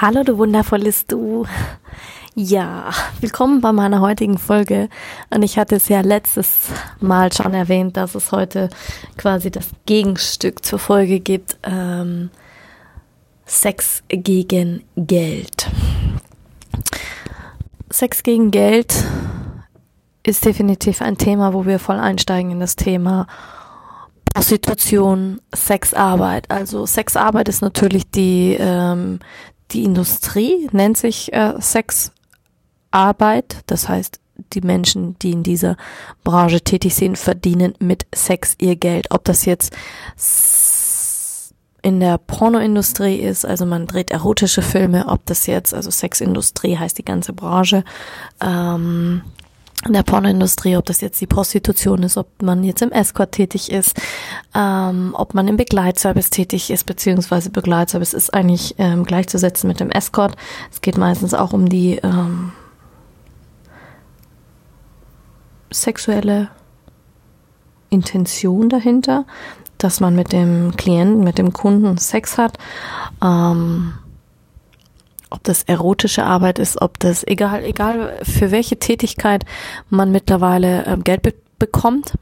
Hallo, du wundervolles Du. Ja, willkommen bei meiner heutigen Folge. Und ich hatte es ja letztes Mal schon erwähnt, dass es heute quasi das Gegenstück zur Folge gibt. Ähm, Sex gegen Geld. Sex gegen Geld ist definitiv ein Thema, wo wir voll einsteigen in das Thema Prostitution, Sexarbeit. Also Sexarbeit ist natürlich die, ähm, die Industrie nennt sich äh, Sexarbeit. Das heißt, die Menschen, die in dieser Branche tätig sind, verdienen mit Sex ihr Geld. Ob das jetzt in der Pornoindustrie ist, also man dreht erotische Filme, ob das jetzt, also Sexindustrie heißt die ganze Branche, ähm, in der Pornoindustrie, ob das jetzt die Prostitution ist, ob man jetzt im Escort tätig ist, ähm, ob man im Begleitservice tätig ist, beziehungsweise Begleitservice ist eigentlich ähm, gleichzusetzen mit dem Escort. Es geht meistens auch um die ähm, sexuelle Intention dahinter, dass man mit dem Klienten, mit dem Kunden Sex hat. Ähm, ob das erotische Arbeit ist, ob das egal, egal für welche Tätigkeit man mittlerweile äh, Geld be bekommt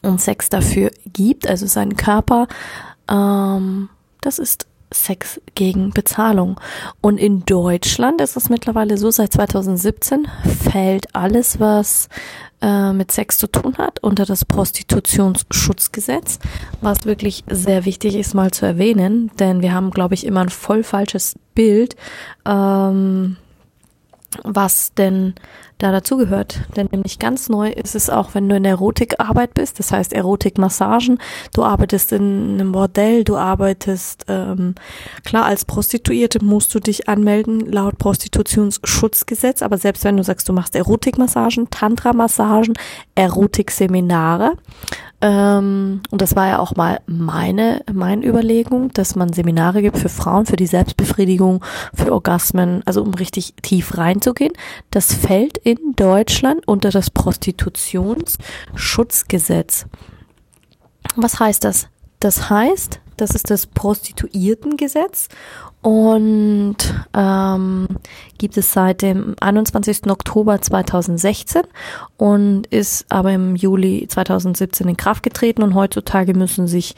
und Sex dafür gibt, also seinen Körper, ähm, das ist Sex gegen Bezahlung. Und in Deutschland ist es mittlerweile so, seit 2017 fällt alles, was äh, mit Sex zu tun hat, unter das Prostitutionsschutzgesetz, was wirklich sehr wichtig ist mal zu erwähnen, denn wir haben, glaube ich, immer ein voll falsches Bild, ähm, was denn da dazugehört. Denn nämlich ganz neu ist es auch, wenn du in Erotikarbeit bist, das heißt Erotikmassagen, du arbeitest in einem Bordell, du arbeitest, ähm, klar, als Prostituierte musst du dich anmelden laut Prostitutionsschutzgesetz, aber selbst wenn du sagst, du machst Erotikmassagen, Tantra-Massagen, Erotikseminare, ähm, und das war ja auch mal meine, meine Überlegung, dass man Seminare gibt für Frauen, für die Selbstbefriedigung, für Orgasmen, also um richtig tief reinzugehen. Das fällt in Deutschland unter das Prostitutionsschutzgesetz. Was heißt das? Das heißt, das ist das Prostituiertengesetz und ähm, gibt es seit dem 21. Oktober 2016 und ist aber im Juli 2017 in Kraft getreten und heutzutage müssen sich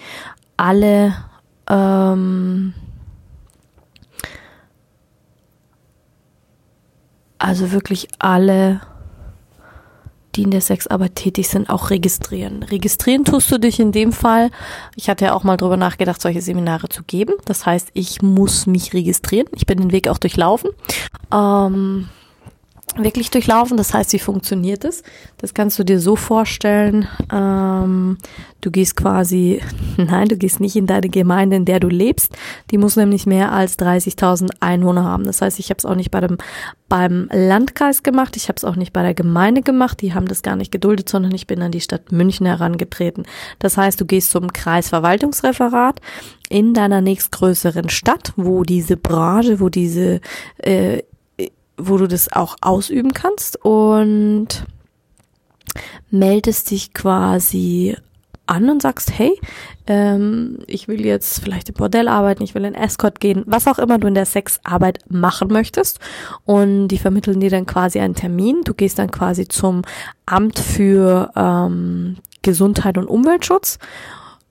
alle ähm, also wirklich alle die in der Sexarbeit tätig sind, auch registrieren. Registrieren tust du dich in dem Fall. Ich hatte ja auch mal drüber nachgedacht, solche Seminare zu geben. Das heißt, ich muss mich registrieren. Ich bin den Weg auch durchlaufen. Ähm, wirklich durchlaufen. Das heißt, wie funktioniert es? Das kannst du dir so vorstellen. Ähm, du gehst quasi, nein, du gehst nicht in deine Gemeinde, in der du lebst. Die muss nämlich mehr als 30.000 Einwohner haben. Das heißt, ich habe es auch nicht bei dem beim Landkreis gemacht. Ich habe es auch nicht bei der Gemeinde gemacht. Die haben das gar nicht geduldet, sondern ich bin an die Stadt München herangetreten. Das heißt, du gehst zum Kreisverwaltungsreferat in deiner nächstgrößeren Stadt, wo diese Branche, wo diese äh, wo du das auch ausüben kannst und meldest dich quasi an und sagst, hey, ähm, ich will jetzt vielleicht im Bordell arbeiten, ich will in Escort gehen, was auch immer du in der Sexarbeit machen möchtest. Und die vermitteln dir dann quasi einen Termin. Du gehst dann quasi zum Amt für ähm, Gesundheit und Umweltschutz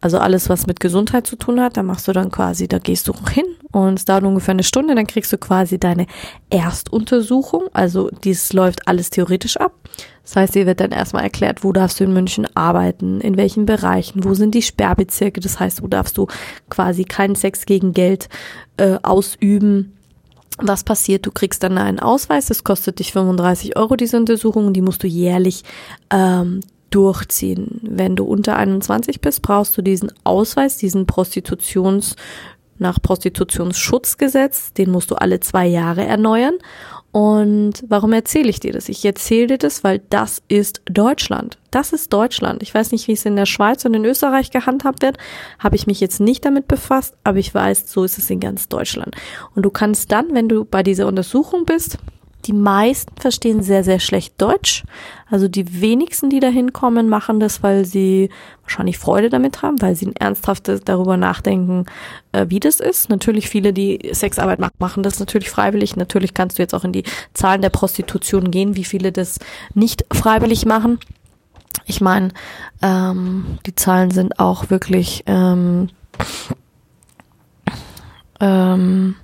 also alles, was mit Gesundheit zu tun hat, da machst du dann quasi, da gehst du hin und es dauert ungefähr eine Stunde, dann kriegst du quasi deine Erstuntersuchung. Also dies läuft alles theoretisch ab. Das heißt, dir wird dann erstmal erklärt, wo darfst du in München arbeiten, in welchen Bereichen, wo sind die Sperrbezirke. Das heißt, wo darfst du quasi keinen Sex gegen Geld äh, ausüben. Was passiert? Du kriegst dann einen Ausweis, das kostet dich 35 Euro, diese Untersuchung, die musst du jährlich ähm, durchziehen. Wenn du unter 21 bist, brauchst du diesen Ausweis, diesen Prostitutions nach Prostitutionsschutzgesetz, den musst du alle zwei Jahre erneuern. Und warum erzähle ich dir das? Ich erzähle dir das, weil das ist Deutschland. Das ist Deutschland. Ich weiß nicht, wie es in der Schweiz und in Österreich gehandhabt wird. Habe ich mich jetzt nicht damit befasst, aber ich weiß, so ist es in ganz Deutschland. Und du kannst dann, wenn du bei dieser Untersuchung bist, die meisten verstehen sehr, sehr schlecht Deutsch. Also die wenigsten, die da hinkommen, machen das, weil sie wahrscheinlich Freude damit haben, weil sie ernsthaft darüber nachdenken, äh, wie das ist. Natürlich viele, die Sexarbeit machen, machen das natürlich freiwillig. Natürlich kannst du jetzt auch in die Zahlen der Prostitution gehen, wie viele das nicht freiwillig machen. Ich meine, ähm, die Zahlen sind auch wirklich ähm, ähm,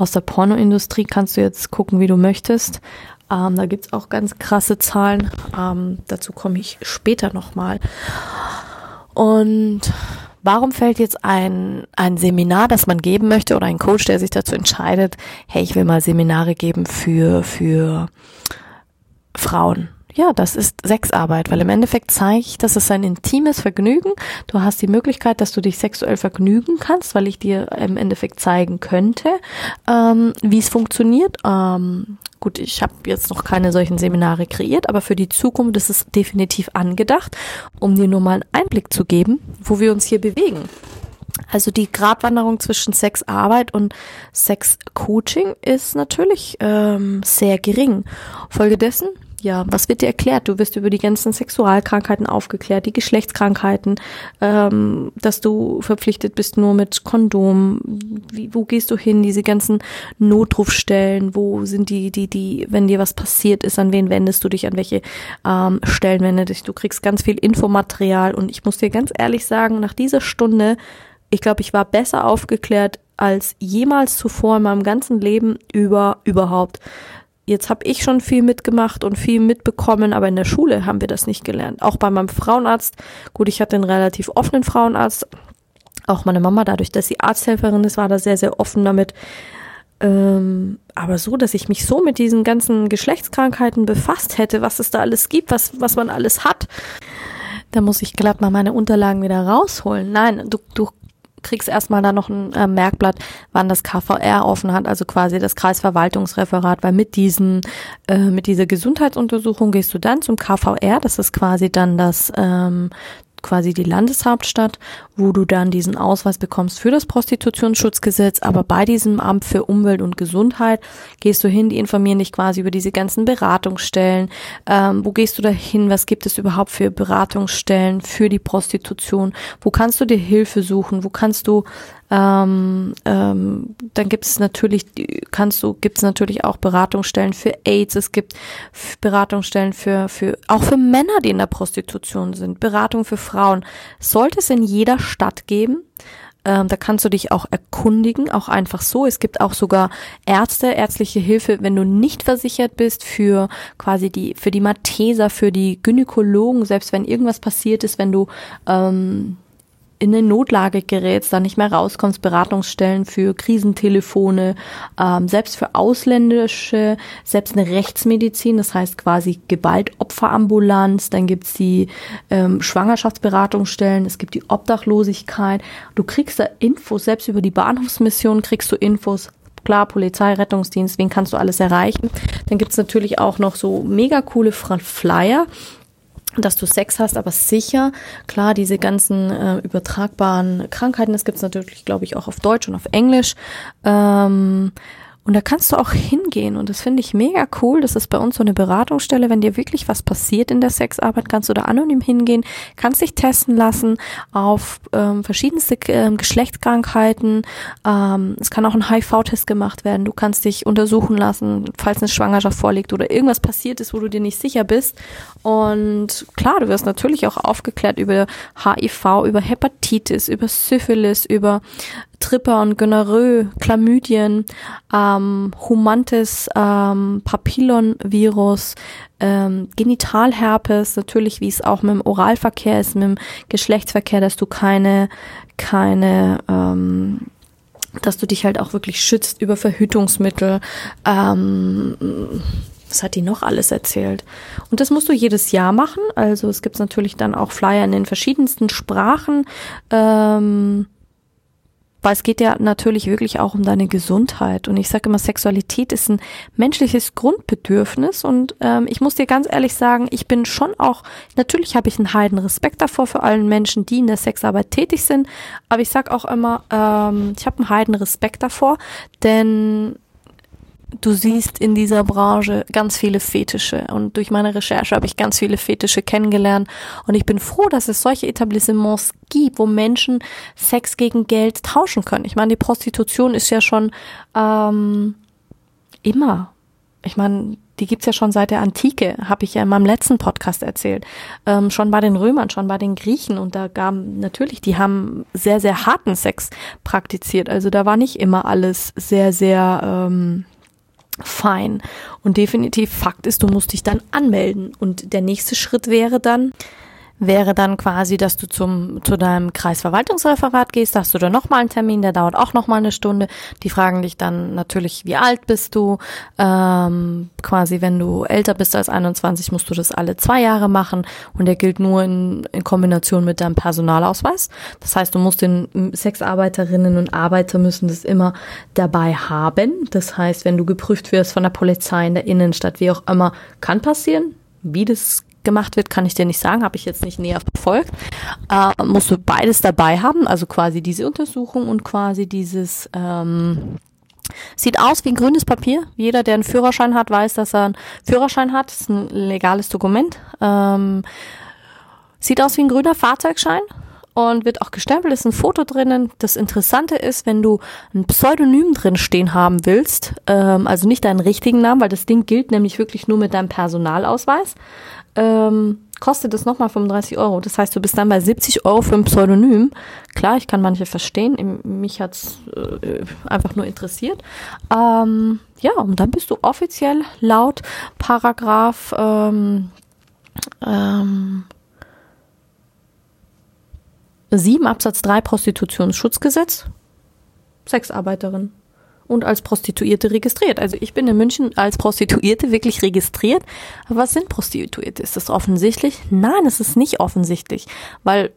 aus der Pornoindustrie kannst du jetzt gucken, wie du möchtest. Ähm, da gibt's auch ganz krasse Zahlen. Ähm, dazu komme ich später nochmal. Und warum fällt jetzt ein, ein Seminar, das man geben möchte, oder ein Coach, der sich dazu entscheidet, hey, ich will mal Seminare geben für, für Frauen? Ja, das ist Sexarbeit, weil im Endeffekt zeige ich, dass es ein intimes Vergnügen. Du hast die Möglichkeit, dass du dich sexuell vergnügen kannst, weil ich dir im Endeffekt zeigen könnte, ähm, wie es funktioniert. Ähm, gut, ich habe jetzt noch keine solchen Seminare kreiert, aber für die Zukunft ist es definitiv angedacht, um dir nur mal einen Einblick zu geben, wo wir uns hier bewegen. Also die Gratwanderung zwischen Sexarbeit und Sexcoaching ist natürlich ähm, sehr gering. Folgedessen ja, was wird dir erklärt? Du wirst über die ganzen Sexualkrankheiten aufgeklärt, die Geschlechtskrankheiten, ähm, dass du verpflichtet bist nur mit Kondom. Wie, wo gehst du hin? Diese ganzen Notrufstellen, wo sind die, die, die, wenn dir was passiert ist, an wen wendest du dich, an welche ähm, Stellen wendest dich? Du kriegst ganz viel Infomaterial und ich muss dir ganz ehrlich sagen, nach dieser Stunde, ich glaube, ich war besser aufgeklärt als jemals zuvor in meinem ganzen Leben über überhaupt Jetzt habe ich schon viel mitgemacht und viel mitbekommen, aber in der Schule haben wir das nicht gelernt. Auch bei meinem Frauenarzt. Gut, ich hatte einen relativ offenen Frauenarzt. Auch meine Mama, dadurch, dass sie Arzthelferin ist, war da sehr, sehr offen damit. Ähm, aber so, dass ich mich so mit diesen ganzen Geschlechtskrankheiten befasst hätte, was es da alles gibt, was, was man alles hat, da muss ich glatt mal meine Unterlagen wieder rausholen. Nein, du, du kriegst erstmal da noch ein äh, Merkblatt, wann das KVR offen hat, also quasi das Kreisverwaltungsreferat, weil mit diesen, äh, mit dieser Gesundheitsuntersuchung gehst du dann zum KVR, das ist quasi dann das ähm, quasi die Landeshauptstadt, wo du dann diesen Ausweis bekommst für das Prostitutionsschutzgesetz. Aber bei diesem Amt für Umwelt und Gesundheit gehst du hin, die informieren dich quasi über diese ganzen Beratungsstellen. Ähm, wo gehst du da hin? Was gibt es überhaupt für Beratungsstellen für die Prostitution? Wo kannst du dir Hilfe suchen? Wo kannst du ähm, ähm, dann gibt es natürlich, kannst du, gibt es natürlich auch Beratungsstellen für AIDS. Es gibt Beratungsstellen für, für, auch für Männer, die in der Prostitution sind. Beratung für Frauen. Sollte es in jeder Stadt geben. Ähm, da kannst du dich auch erkundigen, auch einfach so. Es gibt auch sogar Ärzte, ärztliche Hilfe, wenn du nicht versichert bist für quasi die, für die Matheser, für die Gynäkologen, selbst wenn irgendwas passiert ist, wenn du ähm, in eine Notlage gerätst, da nicht mehr rauskommst, Beratungsstellen für Krisentelefone, ähm, selbst für ausländische, selbst eine Rechtsmedizin, das heißt quasi Gewaltopferambulanz, dann gibt's die ähm, Schwangerschaftsberatungsstellen, es gibt die Obdachlosigkeit. Du kriegst da Infos, selbst über die Bahnhofsmission kriegst du Infos, klar, Polizei, Rettungsdienst, wen kannst du alles erreichen. Dann gibt's natürlich auch noch so mega coole Flyer, dass du Sex hast, aber sicher, klar, diese ganzen äh, übertragbaren Krankheiten, das gibt's natürlich, glaube ich, auch auf Deutsch und auf Englisch. Ähm, und da kannst du auch hingehen und das finde ich mega cool. Das ist bei uns so eine Beratungsstelle. Wenn dir wirklich was passiert in der Sexarbeit, kannst du da anonym hingehen, kannst dich testen lassen auf ähm, verschiedenste ähm, Geschlechtskrankheiten. Ähm, es kann auch ein HIV-Test gemacht werden. Du kannst dich untersuchen lassen, falls eine Schwangerschaft vorliegt oder irgendwas passiert ist, wo du dir nicht sicher bist. Und klar, du wirst natürlich auch aufgeklärt über HIV, über Hepatitis, über Syphilis, über Tripper und Gonorrhoe, Chlamydien, ähm, Humantis, ähm, Papillonvirus, ähm, Genitalherpes, natürlich wie es auch mit dem Oralverkehr ist, mit dem Geschlechtsverkehr, dass du keine, keine, ähm, dass du dich halt auch wirklich schützt über Verhütungsmittel, ähm, was hat die noch alles erzählt? Und das musst du jedes Jahr machen. Also es gibt natürlich dann auch Flyer in den verschiedensten Sprachen. Ähm, weil es geht ja natürlich wirklich auch um deine Gesundheit. Und ich sage immer, Sexualität ist ein menschliches Grundbedürfnis. Und ähm, ich muss dir ganz ehrlich sagen, ich bin schon auch, natürlich habe ich einen heiden Respekt davor für allen Menschen, die in der Sexarbeit tätig sind. Aber ich sage auch immer, ähm, ich habe einen heiden Respekt davor, denn du siehst in dieser Branche ganz viele Fetische und durch meine Recherche habe ich ganz viele Fetische kennengelernt und ich bin froh, dass es solche Etablissements gibt, wo Menschen Sex gegen Geld tauschen können. Ich meine, die Prostitution ist ja schon ähm, immer. Ich meine, die gibt's ja schon seit der Antike, habe ich ja in meinem letzten Podcast erzählt. Ähm, schon bei den Römern, schon bei den Griechen und da gab natürlich, die haben sehr, sehr harten Sex praktiziert. Also da war nicht immer alles sehr, sehr ähm, fein. Und definitiv Fakt ist, du musst dich dann anmelden. Und der nächste Schritt wäre dann, wäre dann quasi, dass du zum, zu deinem Kreisverwaltungsreferat gehst, hast du da nochmal einen Termin, der dauert auch nochmal eine Stunde. Die fragen dich dann natürlich, wie alt bist du? Ähm, quasi, wenn du älter bist als 21, musst du das alle zwei Jahre machen und der gilt nur in, in Kombination mit deinem Personalausweis. Das heißt, du musst den Sexarbeiterinnen und Arbeiter müssen das immer dabei haben. Das heißt, wenn du geprüft wirst von der Polizei in der Innenstadt, wie auch immer, kann passieren. Wie das gemacht wird, kann ich dir nicht sagen, habe ich jetzt nicht näher verfolgt. Äh, musst du beides dabei haben, also quasi diese Untersuchung und quasi dieses ähm, Sieht aus wie ein grünes Papier. Jeder, der einen Führerschein hat, weiß, dass er einen Führerschein hat. Das ist ein legales Dokument. Ähm, sieht aus wie ein grüner Fahrzeugschein und wird auch gestempelt, ist ein Foto drinnen. Das Interessante ist, wenn du ein Pseudonym drin stehen haben willst, ähm, also nicht deinen richtigen Namen, weil das Ding gilt nämlich wirklich nur mit deinem Personalausweis, ähm, kostet es nochmal 35 Euro. Das heißt, du bist dann bei 70 Euro für ein Pseudonym. Klar, ich kann manche verstehen. Mich hat's äh, einfach nur interessiert. Ähm, ja, und dann bist du offiziell laut Paragraph ähm, ähm, 7 Absatz 3 Prostitutionsschutzgesetz Sexarbeiterin und als Prostituierte registriert. Also ich bin in München als Prostituierte wirklich registriert. Aber was sind Prostituierte? Ist das offensichtlich? Nein, es ist nicht offensichtlich, weil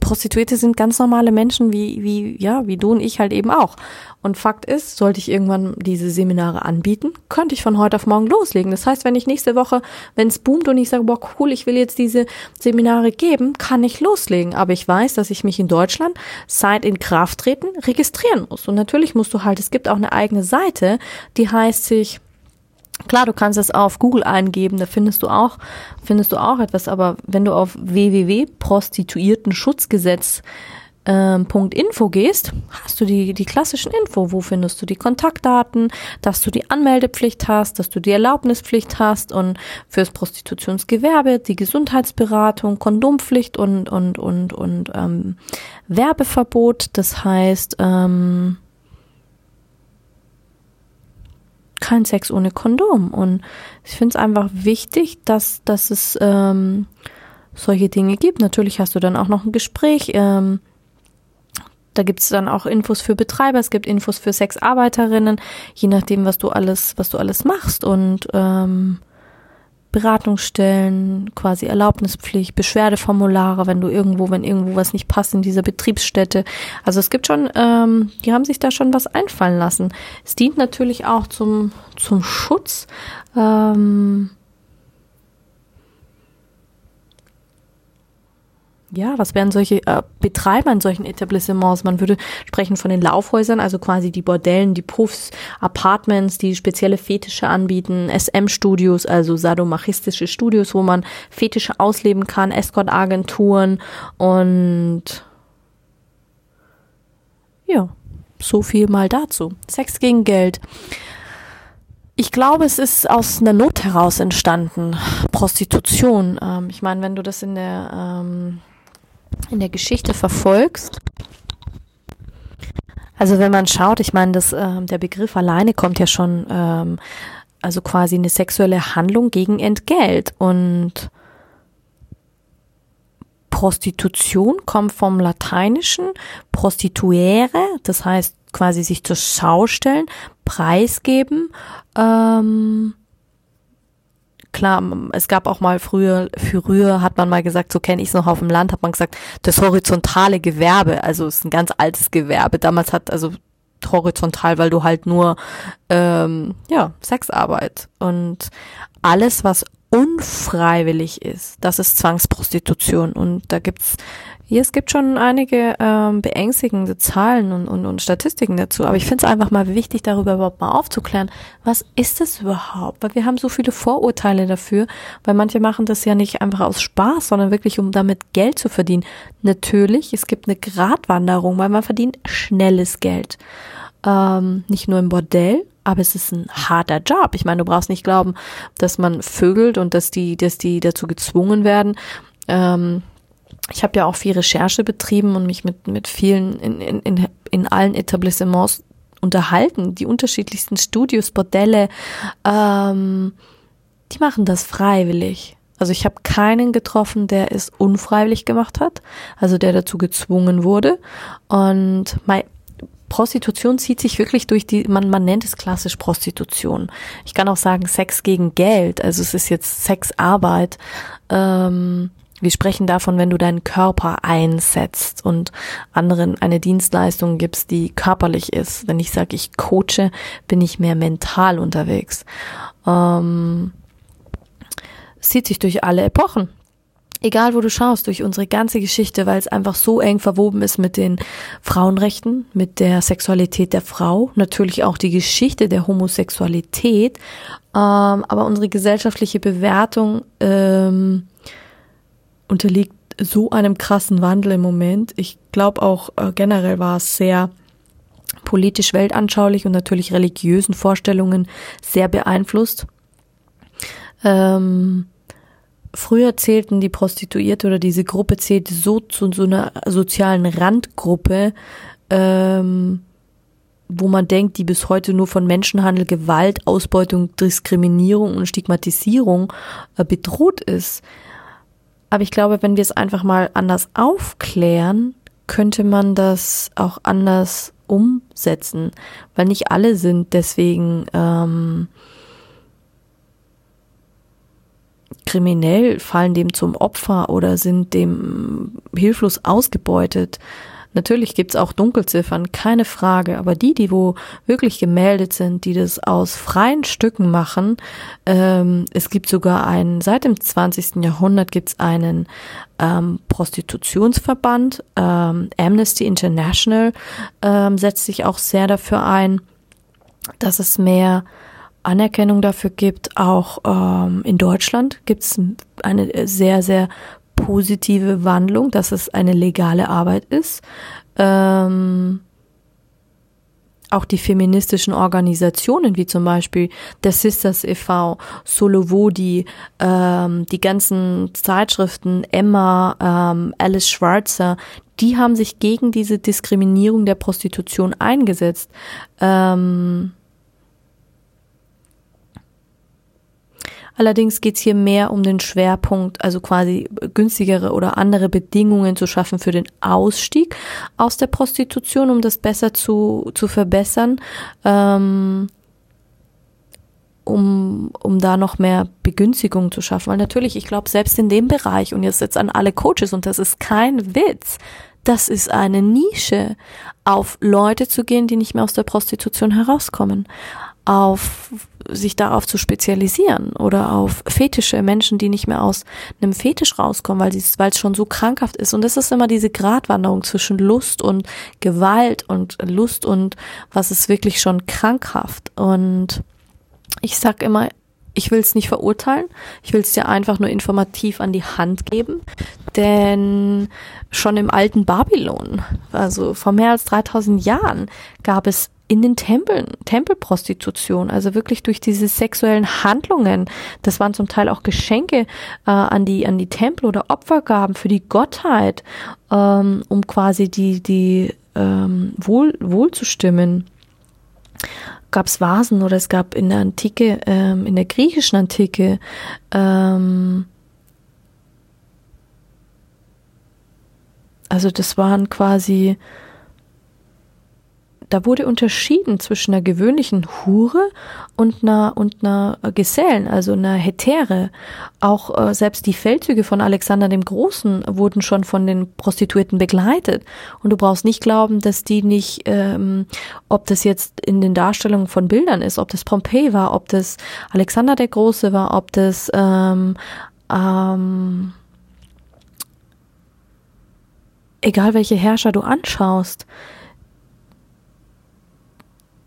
Prostituierte sind ganz normale Menschen wie, wie, ja, wie du und ich halt eben auch. Und Fakt ist, sollte ich irgendwann diese Seminare anbieten, könnte ich von heute auf morgen loslegen. Das heißt, wenn ich nächste Woche, wenn es boomt und ich sage, boah, cool, ich will jetzt diese Seminare geben, kann ich loslegen. Aber ich weiß, dass ich mich in Deutschland seit in Kraft treten registrieren muss. Und natürlich musst du halt, es gibt auch eine eigene Seite, die heißt sich Klar, du kannst es auf Google eingeben, da findest du auch, findest du auch etwas, aber wenn du auf www.prostituiertenschutzgesetz ähm, gehst, hast du die, die klassischen Info. Wo findest du die Kontaktdaten, dass du die Anmeldepflicht hast, dass du die Erlaubnispflicht hast und fürs Prostitutionsgewerbe die Gesundheitsberatung, Kondompflicht und, und, und, und ähm, Werbeverbot. Das heißt, ähm, kein Sex ohne Kondom. Und ich finde es einfach wichtig, dass, dass es ähm, solche Dinge gibt. Natürlich hast du dann auch noch ein Gespräch. Ähm, da gibt es dann auch Infos für Betreiber, es gibt Infos für Sexarbeiterinnen, je nachdem, was du alles, was du alles machst. Und ähm, Beratungsstellen, quasi Erlaubnispflicht, Beschwerdeformulare, wenn du irgendwo, wenn irgendwo was nicht passt in dieser Betriebsstätte. Also es gibt schon, ähm, die haben sich da schon was einfallen lassen. Es dient natürlich auch zum, zum Schutz. Ähm, ja, was wären solche äh, Betreiber in solchen Etablissements? Man würde sprechen von den Laufhäusern, also quasi die Bordellen, die Puffs, Apartments, die spezielle Fetische anbieten, SM-Studios, also sadomachistische Studios, wo man Fetische ausleben kann, Escort-Agenturen und ja, so viel mal dazu. Sex gegen Geld. Ich glaube, es ist aus einer Not heraus entstanden. Prostitution. Ähm, ich meine, wenn du das in der ähm, in der Geschichte verfolgst, also wenn man schaut, ich meine, das, äh, der Begriff alleine kommt ja schon, ähm, also quasi eine sexuelle Handlung gegen Entgelt. Und Prostitution kommt vom Lateinischen prostituere, das heißt quasi sich zur Schau stellen, preisgeben, ähm, klar, es gab auch mal früher, früher hat man mal gesagt, so kenne ich es noch auf dem Land, hat man gesagt, das horizontale Gewerbe, also es ist ein ganz altes Gewerbe. Damals hat also horizontal, weil du halt nur ähm, ja Sexarbeit und alles, was unfreiwillig ist, das ist Zwangsprostitution und da gibt's ja, es gibt schon einige ähm, beängstigende Zahlen und, und, und Statistiken dazu, aber ich finde es einfach mal wichtig, darüber überhaupt mal aufzuklären, was ist es überhaupt? Weil wir haben so viele Vorurteile dafür, weil manche machen das ja nicht einfach aus Spaß, sondern wirklich, um damit Geld zu verdienen. Natürlich, es gibt eine Gratwanderung, weil man verdient schnelles Geld. Ähm, nicht nur im Bordell, aber es ist ein harter Job. Ich meine, du brauchst nicht glauben, dass man vögelt und dass die, dass die dazu gezwungen werden. Ähm, ich habe ja auch viel Recherche betrieben und mich mit, mit vielen in, in, in, in allen Etablissements unterhalten, die unterschiedlichsten Studios, Bordelle, ähm, die machen das freiwillig. Also ich habe keinen getroffen, der es unfreiwillig gemacht hat, also der dazu gezwungen wurde. Und mein, Prostitution zieht sich wirklich durch die, man, man nennt es klassisch Prostitution. Ich kann auch sagen Sex gegen Geld, also es ist jetzt Sexarbeit. Ähm, wir sprechen davon, wenn du deinen Körper einsetzt und anderen eine Dienstleistung gibst, die körperlich ist. Wenn ich sage, ich coache, bin ich mehr mental unterwegs. Ähm, zieht sich durch alle Epochen. Egal wo du schaust, durch unsere ganze Geschichte, weil es einfach so eng verwoben ist mit den Frauenrechten, mit der Sexualität der Frau, natürlich auch die Geschichte der Homosexualität, ähm, aber unsere gesellschaftliche Bewertung ähm, unterliegt so einem krassen Wandel im Moment. Ich glaube auch äh, generell war es sehr politisch weltanschaulich und natürlich religiösen Vorstellungen sehr beeinflusst. Ähm, früher zählten die Prostituierte oder diese Gruppe zählte so zu so einer sozialen Randgruppe, ähm, wo man denkt, die bis heute nur von Menschenhandel, Gewalt, Ausbeutung, Diskriminierung und Stigmatisierung äh, bedroht ist. Aber ich glaube, wenn wir es einfach mal anders aufklären, könnte man das auch anders umsetzen, weil nicht alle sind deswegen ähm, kriminell, fallen dem zum Opfer oder sind dem hilflos ausgebeutet. Natürlich gibt's auch Dunkelziffern, keine Frage, aber die, die wo wirklich gemeldet sind, die das aus freien Stücken machen, ähm, es gibt sogar einen, seit dem 20. Jahrhundert gibt's einen ähm, Prostitutionsverband, ähm, Amnesty International ähm, setzt sich auch sehr dafür ein, dass es mehr Anerkennung dafür gibt. Auch ähm, in Deutschland gibt es eine sehr, sehr positive Wandlung, dass es eine legale Arbeit ist. Ähm, auch die feministischen Organisationen wie zum Beispiel der Sisters e.V., Solovodi, ähm, die ganzen Zeitschriften, Emma, ähm, Alice Schwarzer, die haben sich gegen diese Diskriminierung der Prostitution eingesetzt. Ähm, Allerdings geht es hier mehr um den Schwerpunkt, also quasi günstigere oder andere Bedingungen zu schaffen für den Ausstieg aus der Prostitution, um das besser zu, zu verbessern. Ähm, um, um da noch mehr Begünstigung zu schaffen. Weil natürlich, ich glaube, selbst in dem Bereich, und jetzt jetzt an alle Coaches, und das ist kein Witz, das ist eine Nische, auf Leute zu gehen, die nicht mehr aus der Prostitution herauskommen auf sich darauf zu spezialisieren oder auf Fetische, Menschen, die nicht mehr aus einem Fetisch rauskommen, weil es weil es schon so krankhaft ist. Und das ist immer diese Gratwanderung zwischen Lust und Gewalt und Lust und was ist wirklich schon krankhaft. Und ich sag immer, ich will es nicht verurteilen, ich will es dir einfach nur informativ an die Hand geben, denn schon im alten Babylon, also vor mehr als 3000 Jahren, gab es in den Tempeln, Tempelprostitution, also wirklich durch diese sexuellen Handlungen. Das waren zum Teil auch Geschenke äh, an die an die Tempel oder Opfergaben für die Gottheit, ähm, um quasi die die ähm, wohl wohl zu stimmen. Gab es Vasen oder es gab in der Antike, ähm, in der griechischen Antike ähm, also das waren quasi da wurde unterschieden zwischen einer gewöhnlichen Hure und einer und einer Gesellen, also einer Hetäre. Auch äh, selbst die Feldzüge von Alexander dem Großen wurden schon von den Prostituierten begleitet. Und du brauchst nicht glauben, dass die nicht, ähm, ob das jetzt in den Darstellungen von Bildern ist, ob das Pompeji war, ob das Alexander der Große war, ob das ähm, ähm, egal welche Herrscher du anschaust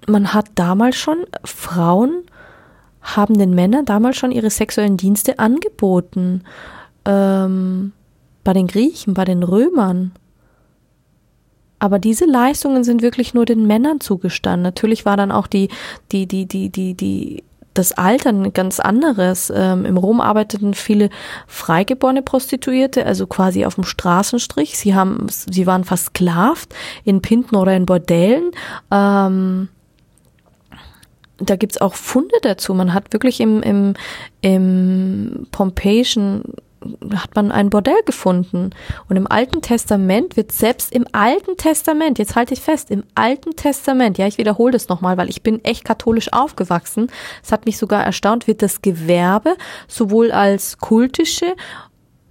man hat damals schon, Frauen haben den Männern damals schon ihre sexuellen Dienste angeboten. Ähm, bei den Griechen, bei den Römern. Aber diese Leistungen sind wirklich nur den Männern zugestanden. Natürlich war dann auch die, die, die, die, die, die, das Alter ein ganz anderes. Ähm, Im Rom arbeiteten viele freigeborene Prostituierte, also quasi auf dem Straßenstrich. Sie haben, sie waren versklavt in Pinten oder in Bordellen. Ähm, da gibt's auch Funde dazu. Man hat wirklich im, im, im Pompeischen hat man ein Bordell gefunden. Und im Alten Testament wird selbst im Alten Testament, jetzt halte ich fest, im Alten Testament, ja, ich wiederhole das nochmal, weil ich bin echt katholisch aufgewachsen. Es hat mich sogar erstaunt, wird das Gewerbe sowohl als kultische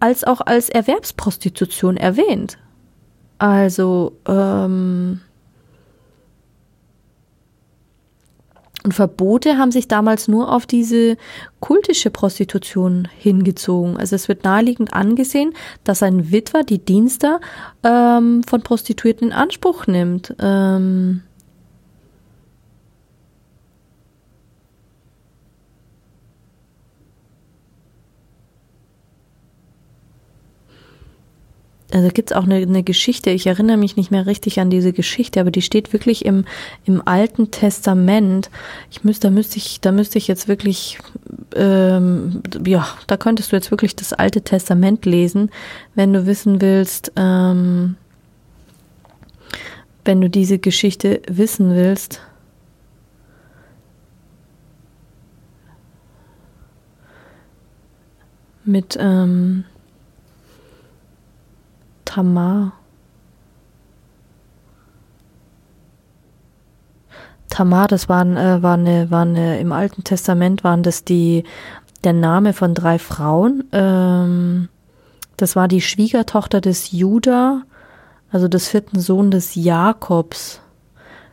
als auch als Erwerbsprostitution erwähnt. Also, ähm, Und Verbote haben sich damals nur auf diese kultische Prostitution hingezogen. Also es wird naheliegend angesehen, dass ein Witwer die Dienste ähm, von Prostituierten in Anspruch nimmt. Ähm, also gibt es auch eine, eine Geschichte, ich erinnere mich nicht mehr richtig an diese Geschichte, aber die steht wirklich im, im Alten Testament. Ich müsste, da müsste ich, da müsste ich jetzt wirklich, ähm, ja, da könntest du jetzt wirklich das Alte Testament lesen, wenn du wissen willst, ähm, wenn du diese Geschichte wissen willst. Mit, ähm, Tamar. Tamar, das waren, äh, war eine, war eine, im Alten Testament waren das die, der Name von drei Frauen. Ähm, das war die Schwiegertochter des Judah, also des vierten Sohn des Jakobs.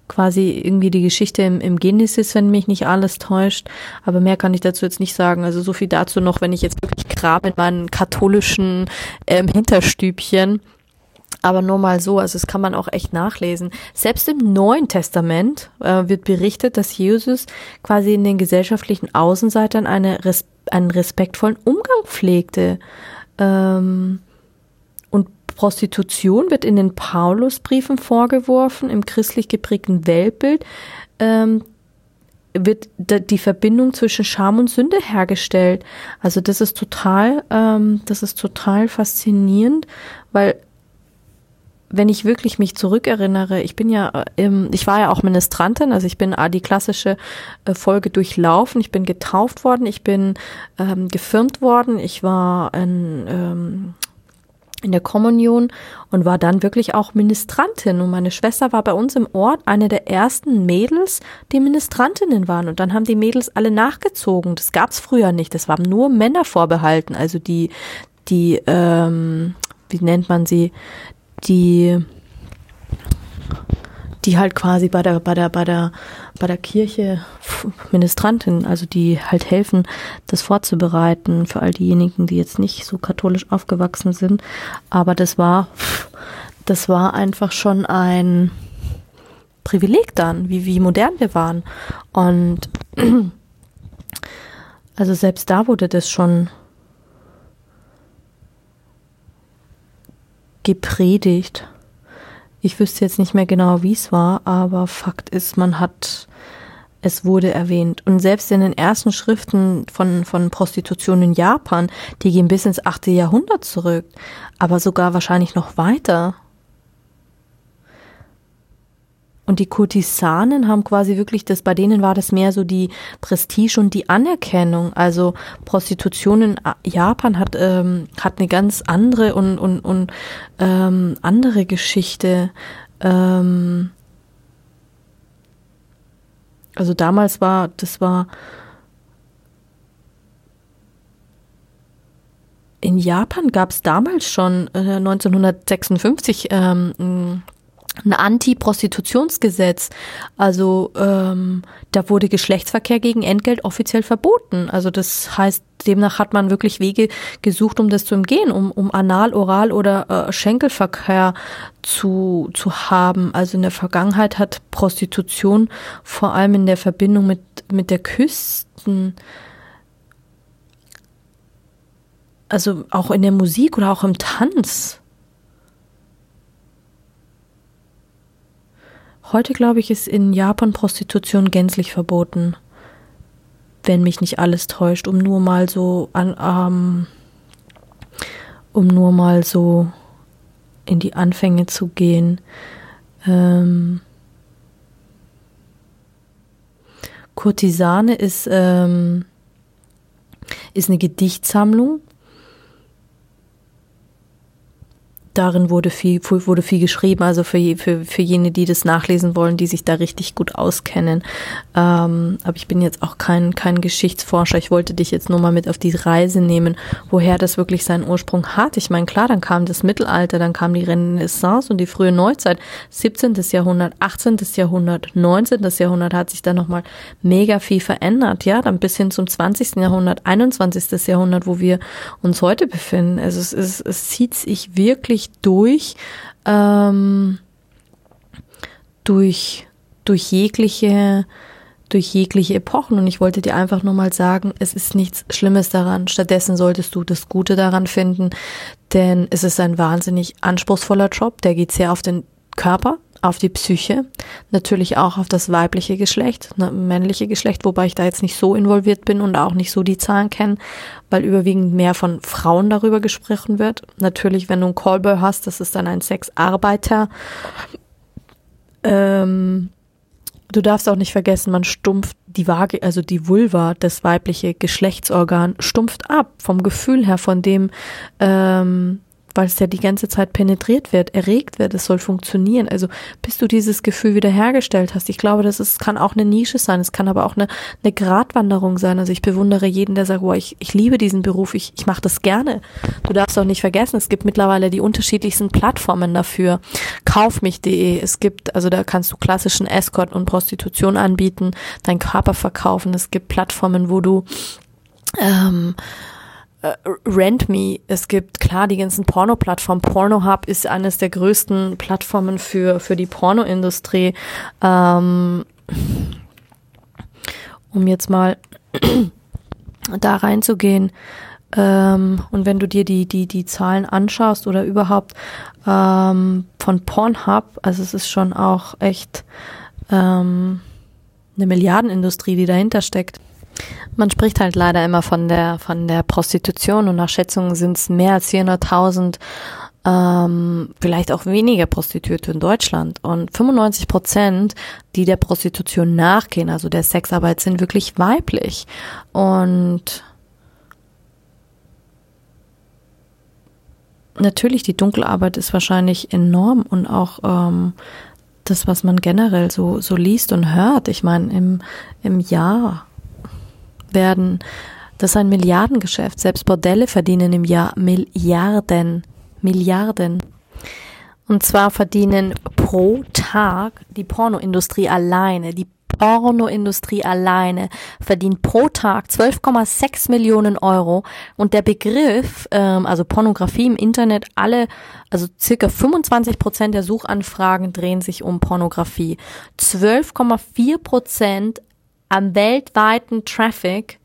Quasi irgendwie die Geschichte im, im Genesis, wenn mich nicht alles täuscht. Aber mehr kann ich dazu jetzt nicht sagen. Also so viel dazu noch, wenn ich jetzt wirklich grabe in meinen katholischen ähm, Hinterstübchen. Aber nur mal so, also das kann man auch echt nachlesen. Selbst im Neuen Testament äh, wird berichtet, dass Jesus quasi in den gesellschaftlichen Außenseitern eine Res einen respektvollen Umgang pflegte. Ähm, Prostitution wird in den Paulusbriefen vorgeworfen, im christlich geprägten Weltbild. Ähm, wird die Verbindung zwischen Scham und Sünde hergestellt. Also das ist total, ähm, das ist total faszinierend, weil wenn ich wirklich mich zurückerinnere, ich bin ja, ähm, ich war ja auch Ministrantin, also ich bin ah, die klassische äh, Folge durchlaufen, ich bin getauft worden, ich bin ähm, gefirmt worden, ich war in, ähm, in der Kommunion und war dann wirklich auch Ministrantin. Und meine Schwester war bei uns im Ort eine der ersten Mädels, die Ministrantinnen waren. Und dann haben die Mädels alle nachgezogen. Das gab's früher nicht. Das waren nur Männer vorbehalten. Also die, die, ähm, wie nennt man sie, die die halt quasi bei der bei der bei der bei der Kirche Ministrantin, also die halt helfen, das vorzubereiten für all diejenigen, die jetzt nicht so katholisch aufgewachsen sind, aber das war das war einfach schon ein Privileg dann, wie wie modern wir waren und also selbst da wurde das schon gepredigt. Ich wüsste jetzt nicht mehr genau, wie es war, aber Fakt ist, man hat, es wurde erwähnt. Und selbst in den ersten Schriften von, von Prostitution in Japan, die gehen bis ins achte Jahrhundert zurück, aber sogar wahrscheinlich noch weiter. Und die Kurtisanen haben quasi wirklich das, bei denen war das mehr so die Prestige und die Anerkennung. Also Prostitution in Japan hat, ähm, hat eine ganz andere und, und, und ähm, andere Geschichte. Ähm, Also damals war, das war in Japan gab es damals schon äh, 1956 ähm, ein Anti-Prostitutionsgesetz. Also ähm, da wurde Geschlechtsverkehr gegen Entgelt offiziell verboten. Also das heißt, demnach hat man wirklich Wege gesucht, um das zu umgehen, um, um Anal, Oral oder äh, Schenkelverkehr zu, zu haben. Also in der Vergangenheit hat Prostitution vor allem in der Verbindung mit, mit der Küsten also auch in der Musik oder auch im Tanz Heute, glaube ich, ist in Japan Prostitution gänzlich verboten. Wenn mich nicht alles täuscht, um nur mal so an, ähm, um nur mal so in die Anfänge zu gehen. Ähm, Kurtisane ist, ähm, ist eine Gedichtsammlung darin wurde viel, wurde viel geschrieben, also für, für, für jene, die das nachlesen wollen, die sich da richtig gut auskennen. Ähm, aber ich bin jetzt auch kein, kein Geschichtsforscher. Ich wollte dich jetzt nur mal mit auf die Reise nehmen, woher das wirklich seinen Ursprung hat. Ich meine, klar, dann kam das Mittelalter, dann kam die Renaissance und die frühe Neuzeit, 17. Jahrhundert, 18. Jahrhundert, 19. Jahrhundert hat sich da nochmal mega viel verändert, ja, dann bis hin zum 20. Jahrhundert, 21. Jahrhundert, wo wir uns heute befinden. Also es, es, es zieht sich wirklich wirklich durch, ähm, durch, durch jegliche, durch jegliche Epochen. Und ich wollte dir einfach nur mal sagen, es ist nichts Schlimmes daran. Stattdessen solltest du das Gute daran finden, denn es ist ein wahnsinnig anspruchsvoller Job. Der geht sehr auf den Körper, auf die Psyche, natürlich auch auf das weibliche Geschlecht, ne, männliche Geschlecht, wobei ich da jetzt nicht so involviert bin und auch nicht so die Zahlen kenne, weil überwiegend mehr von Frauen darüber gesprochen wird. Natürlich, wenn du einen Callboy hast, das ist dann ein Sexarbeiter. Ähm, du darfst auch nicht vergessen, man stumpft die Waage, also die Vulva, das weibliche Geschlechtsorgan, stumpft ab vom Gefühl her, von dem ähm, weil es ja die ganze Zeit penetriert wird, erregt wird, es soll funktionieren. Also bis du dieses Gefühl wiederhergestellt hast, ich glaube, das ist, kann auch eine Nische sein, es kann aber auch eine, eine Gratwanderung sein. Also ich bewundere jeden, der sagt, wow, ich, ich liebe diesen Beruf, ich, ich mache das gerne. Du darfst auch nicht vergessen, es gibt mittlerweile die unterschiedlichsten Plattformen dafür. Kaufmich.de, es gibt, also da kannst du klassischen Escort und Prostitution anbieten, deinen Körper verkaufen. Es gibt Plattformen, wo du ähm, äh, Rent Me, es gibt klar die ganzen Porno-Plattformen. Pornohub ist eines der größten Plattformen für, für die Pornoindustrie. Ähm, um jetzt mal da reinzugehen. Ähm, und wenn du dir die, die, die Zahlen anschaust oder überhaupt ähm, von Pornhub, also es ist schon auch echt ähm, eine Milliardenindustrie, die dahinter steckt. Man spricht halt leider immer von der, von der Prostitution und nach Schätzungen sind es mehr als 400.000 ähm, vielleicht auch weniger Prostituierte in Deutschland. Und 95 Prozent, die der Prostitution nachgehen, also der Sexarbeit, sind wirklich weiblich. Und natürlich, die Dunkelarbeit ist wahrscheinlich enorm und auch ähm, das, was man generell so, so liest und hört. Ich meine, im, im Jahr werden. Das ist ein Milliardengeschäft. Selbst Bordelle verdienen im Jahr Milliarden. Milliarden. Und zwar verdienen pro Tag die Pornoindustrie alleine, die Pornoindustrie alleine verdient pro Tag 12,6 Millionen Euro und der Begriff, ähm, also Pornografie im Internet, alle, also circa 25 Prozent der Suchanfragen drehen sich um Pornografie. 12,4 Prozent am weltweiten Traffic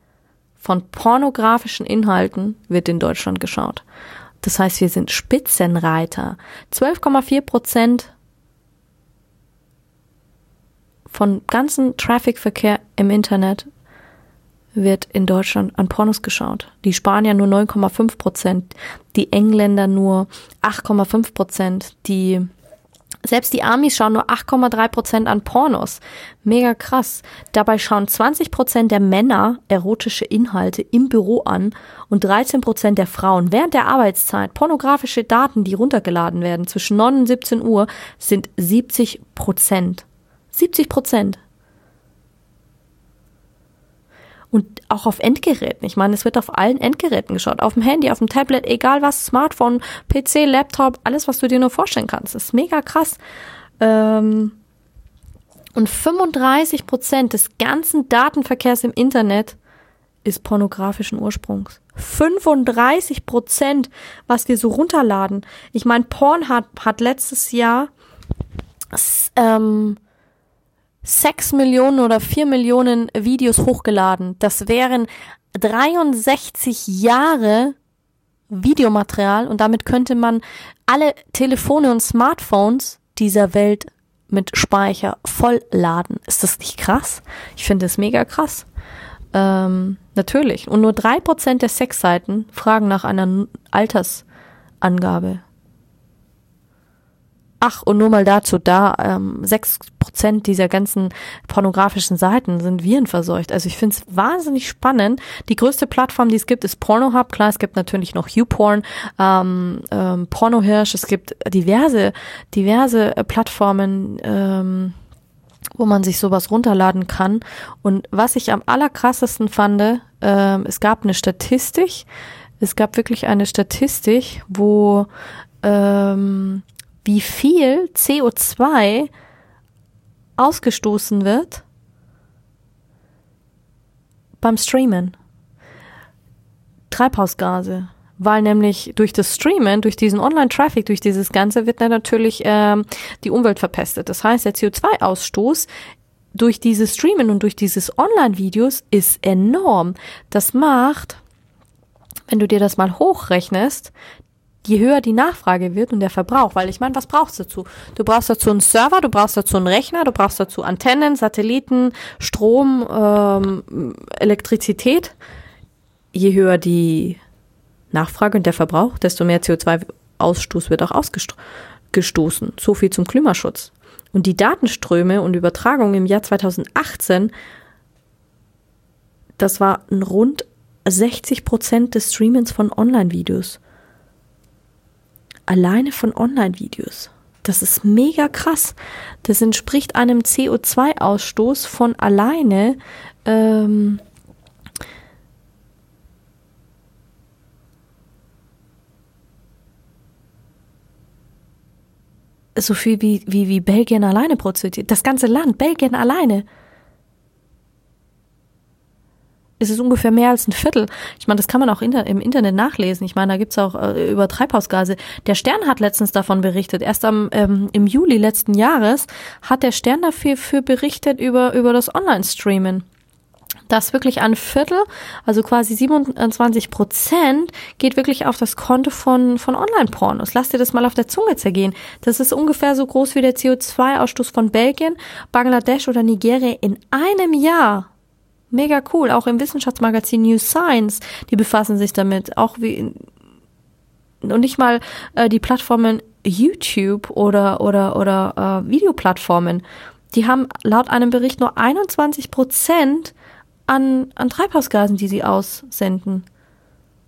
von pornografischen Inhalten wird in Deutschland geschaut. Das heißt, wir sind Spitzenreiter. 12,4 Prozent von ganzen Trafficverkehr im Internet wird in Deutschland an Pornos geschaut. Die Spanier nur 9,5 Prozent, die Engländer nur 8,5 Prozent, die selbst die Amis schauen nur 8,3 Prozent an Pornos. Mega krass. Dabei schauen 20 Prozent der Männer erotische Inhalte im Büro an und 13 Prozent der Frauen während der Arbeitszeit. Pornografische Daten, die runtergeladen werden zwischen 9 und 17 Uhr, sind 70 Prozent. 70 Prozent. Und auch auf Endgeräten. Ich meine, es wird auf allen Endgeräten geschaut. Auf dem Handy, auf dem Tablet, egal was, Smartphone, PC, Laptop, alles, was du dir nur vorstellen kannst. Das ist mega krass. Ähm und 35 Prozent des ganzen Datenverkehrs im Internet ist pornografischen Ursprungs. 35 Prozent, was wir so runterladen. Ich meine, Pornhub hat letztes Jahr ähm, 6 Millionen oder 4 Millionen Videos hochgeladen. Das wären 63 Jahre Videomaterial und damit könnte man alle Telefone und Smartphones dieser Welt mit Speicher vollladen. Ist das nicht krass? Ich finde es mega krass. Ähm, natürlich. Und nur drei Prozent der Sexseiten fragen nach einer Altersangabe. Ach, und nur mal dazu, da ähm, 6% dieser ganzen pornografischen Seiten sind virenverseucht. Also ich finde es wahnsinnig spannend. Die größte Plattform, die es gibt, ist Pornohub. Klar, es gibt natürlich noch YouPorn, ähm, ähm, Pornohirsch, es gibt diverse, diverse äh, Plattformen, ähm, wo man sich sowas runterladen kann. Und was ich am allerkrassesten fand, ähm, es gab eine Statistik, es gab wirklich eine Statistik, wo ähm, wie viel CO2 ausgestoßen wird beim Streamen. Treibhausgase. Weil nämlich durch das Streamen, durch diesen Online-Traffic, durch dieses Ganze wird dann natürlich ähm, die Umwelt verpestet. Das heißt, der CO2-Ausstoß durch dieses Streamen und durch dieses Online-Videos ist enorm. Das macht, wenn du dir das mal hochrechnest, je höher die Nachfrage wird und der Verbrauch, weil ich meine, was brauchst du dazu? Du brauchst dazu einen Server, du brauchst dazu einen Rechner, du brauchst dazu Antennen, Satelliten, Strom, ähm, Elektrizität. Je höher die Nachfrage und der Verbrauch, desto mehr CO2-Ausstoß wird auch ausgestoßen. So viel zum Klimaschutz. Und die Datenströme und Übertragung im Jahr 2018, das war rund 60 Prozent des Streamens von Online-Videos alleine von Online-Videos. Das ist mega krass. Das entspricht einem CO2-Ausstoß von alleine ähm, so viel wie, wie, wie Belgien alleine produziert. Das ganze Land, Belgien alleine ist es ungefähr mehr als ein Viertel. Ich meine, das kann man auch in, im Internet nachlesen. Ich meine, da gibt's auch äh, über Treibhausgase. Der Stern hat letztens davon berichtet. Erst am, ähm, im Juli letzten Jahres hat der Stern dafür für berichtet über, über das Online-Streamen dass wirklich ein Viertel, also quasi 27 Prozent, geht wirklich auf das Konto von, von Online-Pornos. Lass dir das mal auf der Zunge zergehen. Das ist ungefähr so groß wie der CO2-Ausstoß von Belgien, Bangladesch oder Nigeria in einem Jahr. Mega cool. Auch im Wissenschaftsmagazin New Science, die befassen sich damit. Auch wie und nicht mal äh, die Plattformen YouTube oder oder oder äh, Videoplattformen. Die haben laut einem Bericht nur 21 Prozent an an Treibhausgasen, die sie aussenden.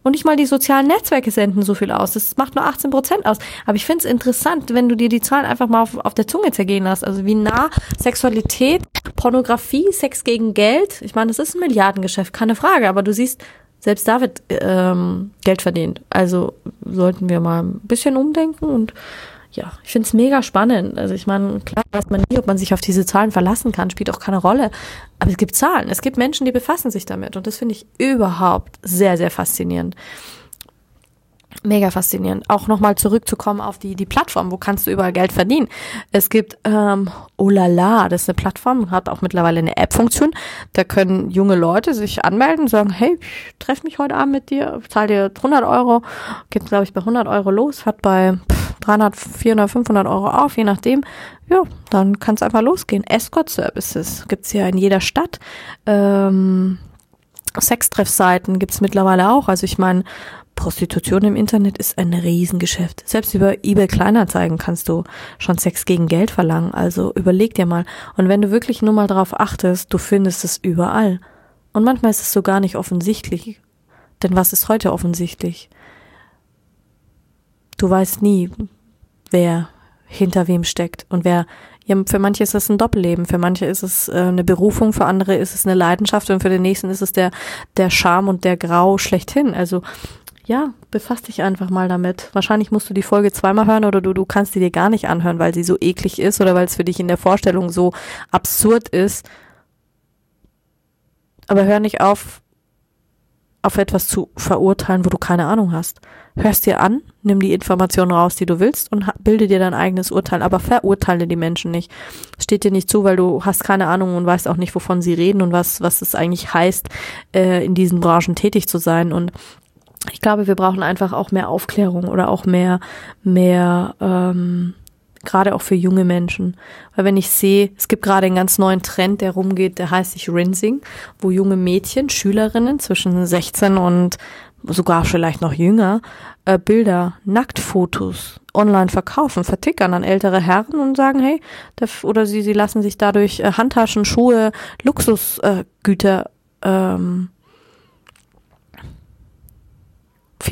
Und nicht mal die sozialen Netzwerke senden so viel aus. Das macht nur 18 Prozent aus. Aber ich finde es interessant, wenn du dir die Zahlen einfach mal auf, auf der Zunge zergehen lässt. Also wie nah Sexualität, Pornografie, Sex gegen Geld. Ich meine, das ist ein Milliardengeschäft, keine Frage. Aber du siehst, selbst da wird ähm, Geld verdient. Also sollten wir mal ein bisschen umdenken und ja, ich finde es mega spannend. Also ich meine, klar weiß man nie, ob man sich auf diese Zahlen verlassen kann, spielt auch keine Rolle. Aber es gibt Zahlen, es gibt Menschen, die befassen sich damit. Und das finde ich überhaupt sehr, sehr faszinierend. Mega faszinierend. Auch nochmal zurückzukommen auf die, die Plattform, wo kannst du überall Geld verdienen. Es gibt ähm, Olala, das ist eine Plattform, hat auch mittlerweile eine App-Funktion. Da können junge Leute sich anmelden sagen, hey, ich treffe mich heute Abend mit dir, zahl dir 100 Euro, geht glaube ich bei 100 Euro los, hat bei 300, 400, 500 Euro auf, je nachdem. Ja, dann kann es einfach losgehen. Escort-Services gibt's ja in jeder Stadt. Ähm, Sextreffseiten gibt's mittlerweile auch. Also ich meine, Prostitution im Internet ist ein Riesengeschäft. Selbst über eBay Kleinanzeigen kannst du schon Sex gegen Geld verlangen. Also überleg dir mal. Und wenn du wirklich nur mal darauf achtest, du findest es überall. Und manchmal ist es so gar nicht offensichtlich. Denn was ist heute offensichtlich? Du weißt nie, wer hinter wem steckt und wer Ja, für manche ist es ein Doppelleben, für manche ist es äh, eine Berufung, für andere ist es eine Leidenschaft und für den nächsten ist es der, der Charme und der Grau schlechthin. Also ja, befass dich einfach mal damit. Wahrscheinlich musst du die Folge zweimal hören oder du, du kannst die dir gar nicht anhören, weil sie so eklig ist oder weil es für dich in der Vorstellung so absurd ist. Aber hör nicht auf, auf etwas zu verurteilen, wo du keine Ahnung hast. Hörst dir an, nimm die Informationen raus, die du willst und bilde dir dein eigenes Urteil, aber verurteile die Menschen nicht. Steht dir nicht zu, weil du hast keine Ahnung und weißt auch nicht, wovon sie reden und was, was es eigentlich heißt, äh, in diesen Branchen tätig zu sein und ich glaube, wir brauchen einfach auch mehr Aufklärung oder auch mehr, mehr, ähm, gerade auch für junge Menschen. Weil wenn ich sehe, es gibt gerade einen ganz neuen Trend, der rumgeht, der heißt sich Rinsing, wo junge Mädchen, Schülerinnen zwischen 16 und sogar vielleicht noch jünger, äh, Bilder, Nacktfotos online verkaufen, vertickern an ältere Herren und sagen, hey, oder sie, sie lassen sich dadurch äh, Handtaschen, Schuhe, Luxusgüter äh, ähm,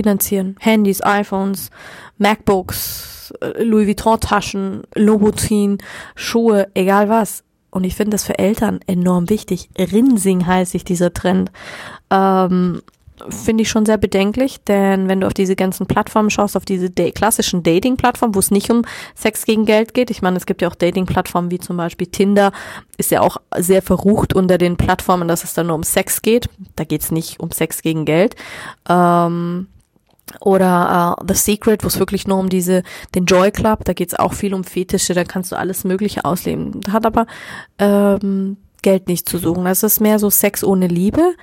finanzieren. Handys, iPhones, MacBooks, äh, Louis Vuitton Taschen, Louboutin, Schuhe, egal was. Und ich finde das für Eltern enorm wichtig. Rinsing heißt sich dieser Trend. Ähm, finde ich schon sehr bedenklich, denn wenn du auf diese ganzen Plattformen schaust, auf diese klassischen Dating-Plattformen, wo es nicht um Sex gegen Geld geht, ich meine, es gibt ja auch Dating-Plattformen wie zum Beispiel Tinder, ist ja auch sehr verrucht unter den Plattformen, dass es dann nur um Sex geht. Da geht es nicht um Sex gegen Geld. Ähm, oder uh, The Secret, wo es wirklich nur um diese, den Joy Club, da geht's auch viel um Fetische, da kannst du alles Mögliche ausleben. Hat aber ähm, Geld nicht zu suchen. Das ist mehr so Sex ohne Liebe.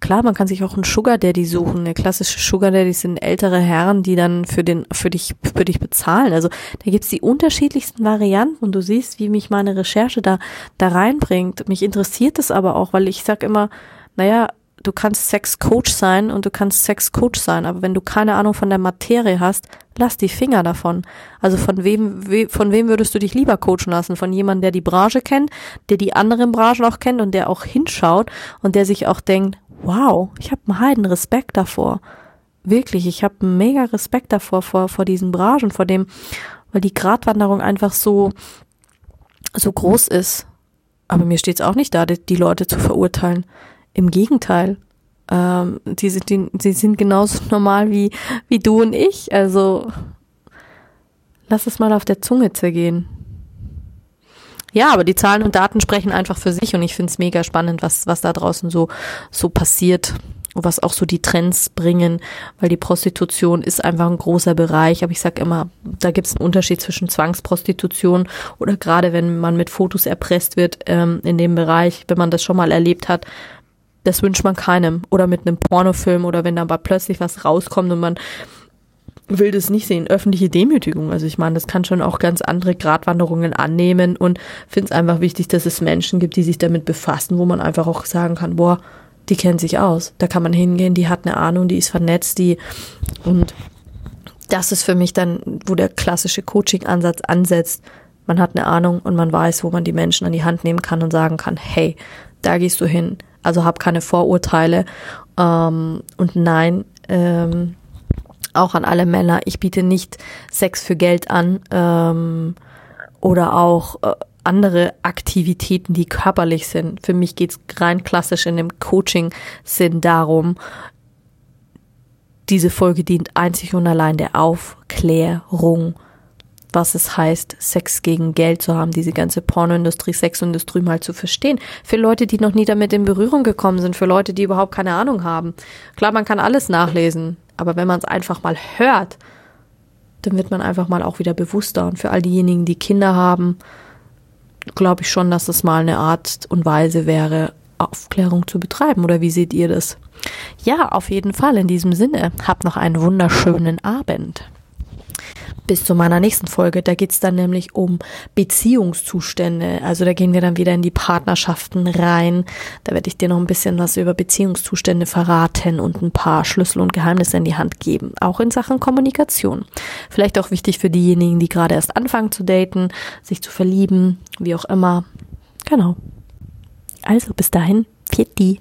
Klar, man kann sich auch einen Sugar Daddy suchen. Eine klassische Sugar Daddy sind ältere Herren, die dann für den, für dich, für dich bezahlen. Also da gibt's die unterschiedlichsten Varianten und du siehst, wie mich meine Recherche da, da reinbringt. Mich interessiert es aber auch, weil ich sag immer, naja, du kannst Sex-Coach sein und du kannst Sex-Coach sein, aber wenn du keine Ahnung von der Materie hast, lass die Finger davon. Also von wem, we, von wem würdest du dich lieber coachen lassen? Von jemandem, der die Branche kennt, der die anderen Branchen auch kennt und der auch hinschaut und der sich auch denkt, wow, ich habe einen heiden Respekt davor. Wirklich, ich habe mega Respekt davor, vor, vor diesen Branchen, vor dem, weil die Gratwanderung einfach so, so groß ist. Aber mir steht es auch nicht da, die, die Leute zu verurteilen. Im Gegenteil. Ähm, die, sind, die, die sind genauso normal wie, wie du und ich. Also lass es mal auf der Zunge zergehen. Ja, aber die Zahlen und Daten sprechen einfach für sich und ich finde es mega spannend, was, was da draußen so, so passiert und was auch so die Trends bringen, weil die Prostitution ist einfach ein großer Bereich. Aber ich sag immer, da gibt es einen Unterschied zwischen Zwangsprostitution oder gerade wenn man mit Fotos erpresst wird ähm, in dem Bereich, wenn man das schon mal erlebt hat, das wünscht man keinem. Oder mit einem Pornofilm oder wenn da aber plötzlich was rauskommt und man will das nicht sehen. Öffentliche Demütigung. Also ich meine, das kann schon auch ganz andere Gratwanderungen annehmen und finde es einfach wichtig, dass es Menschen gibt, die sich damit befassen, wo man einfach auch sagen kann, boah, die kennt sich aus. Da kann man hingehen, die hat eine Ahnung, die ist vernetzt, die und das ist für mich dann, wo der klassische Coaching-Ansatz ansetzt. Man hat eine Ahnung und man weiß, wo man die Menschen an die Hand nehmen kann und sagen kann, hey, da gehst du hin, also hab keine Vorurteile. Ähm, und nein, ähm, auch an alle Männer, ich biete nicht Sex für Geld an ähm, oder auch äh, andere Aktivitäten, die körperlich sind. Für mich geht's rein klassisch in dem Coaching-Sinn darum, diese Folge dient einzig und allein der Aufklärung was es heißt, Sex gegen Geld zu haben, diese ganze Pornoindustrie, Sexindustrie mal zu verstehen. Für Leute, die noch nie damit in Berührung gekommen sind, für Leute, die überhaupt keine Ahnung haben. Klar, man kann alles nachlesen, aber wenn man es einfach mal hört, dann wird man einfach mal auch wieder bewusster. Und für all diejenigen, die Kinder haben, glaube ich schon, dass es mal eine Art und Weise wäre, Aufklärung zu betreiben. Oder wie seht ihr das? Ja, auf jeden Fall in diesem Sinne. Habt noch einen wunderschönen Abend bis zu meiner nächsten Folge. Da geht's dann nämlich um Beziehungszustände. Also da gehen wir dann wieder in die Partnerschaften rein. Da werde ich dir noch ein bisschen was über Beziehungszustände verraten und ein paar Schlüssel und Geheimnisse in die Hand geben. Auch in Sachen Kommunikation. Vielleicht auch wichtig für diejenigen, die gerade erst anfangen zu daten, sich zu verlieben, wie auch immer. Genau. Also bis dahin, Pieti.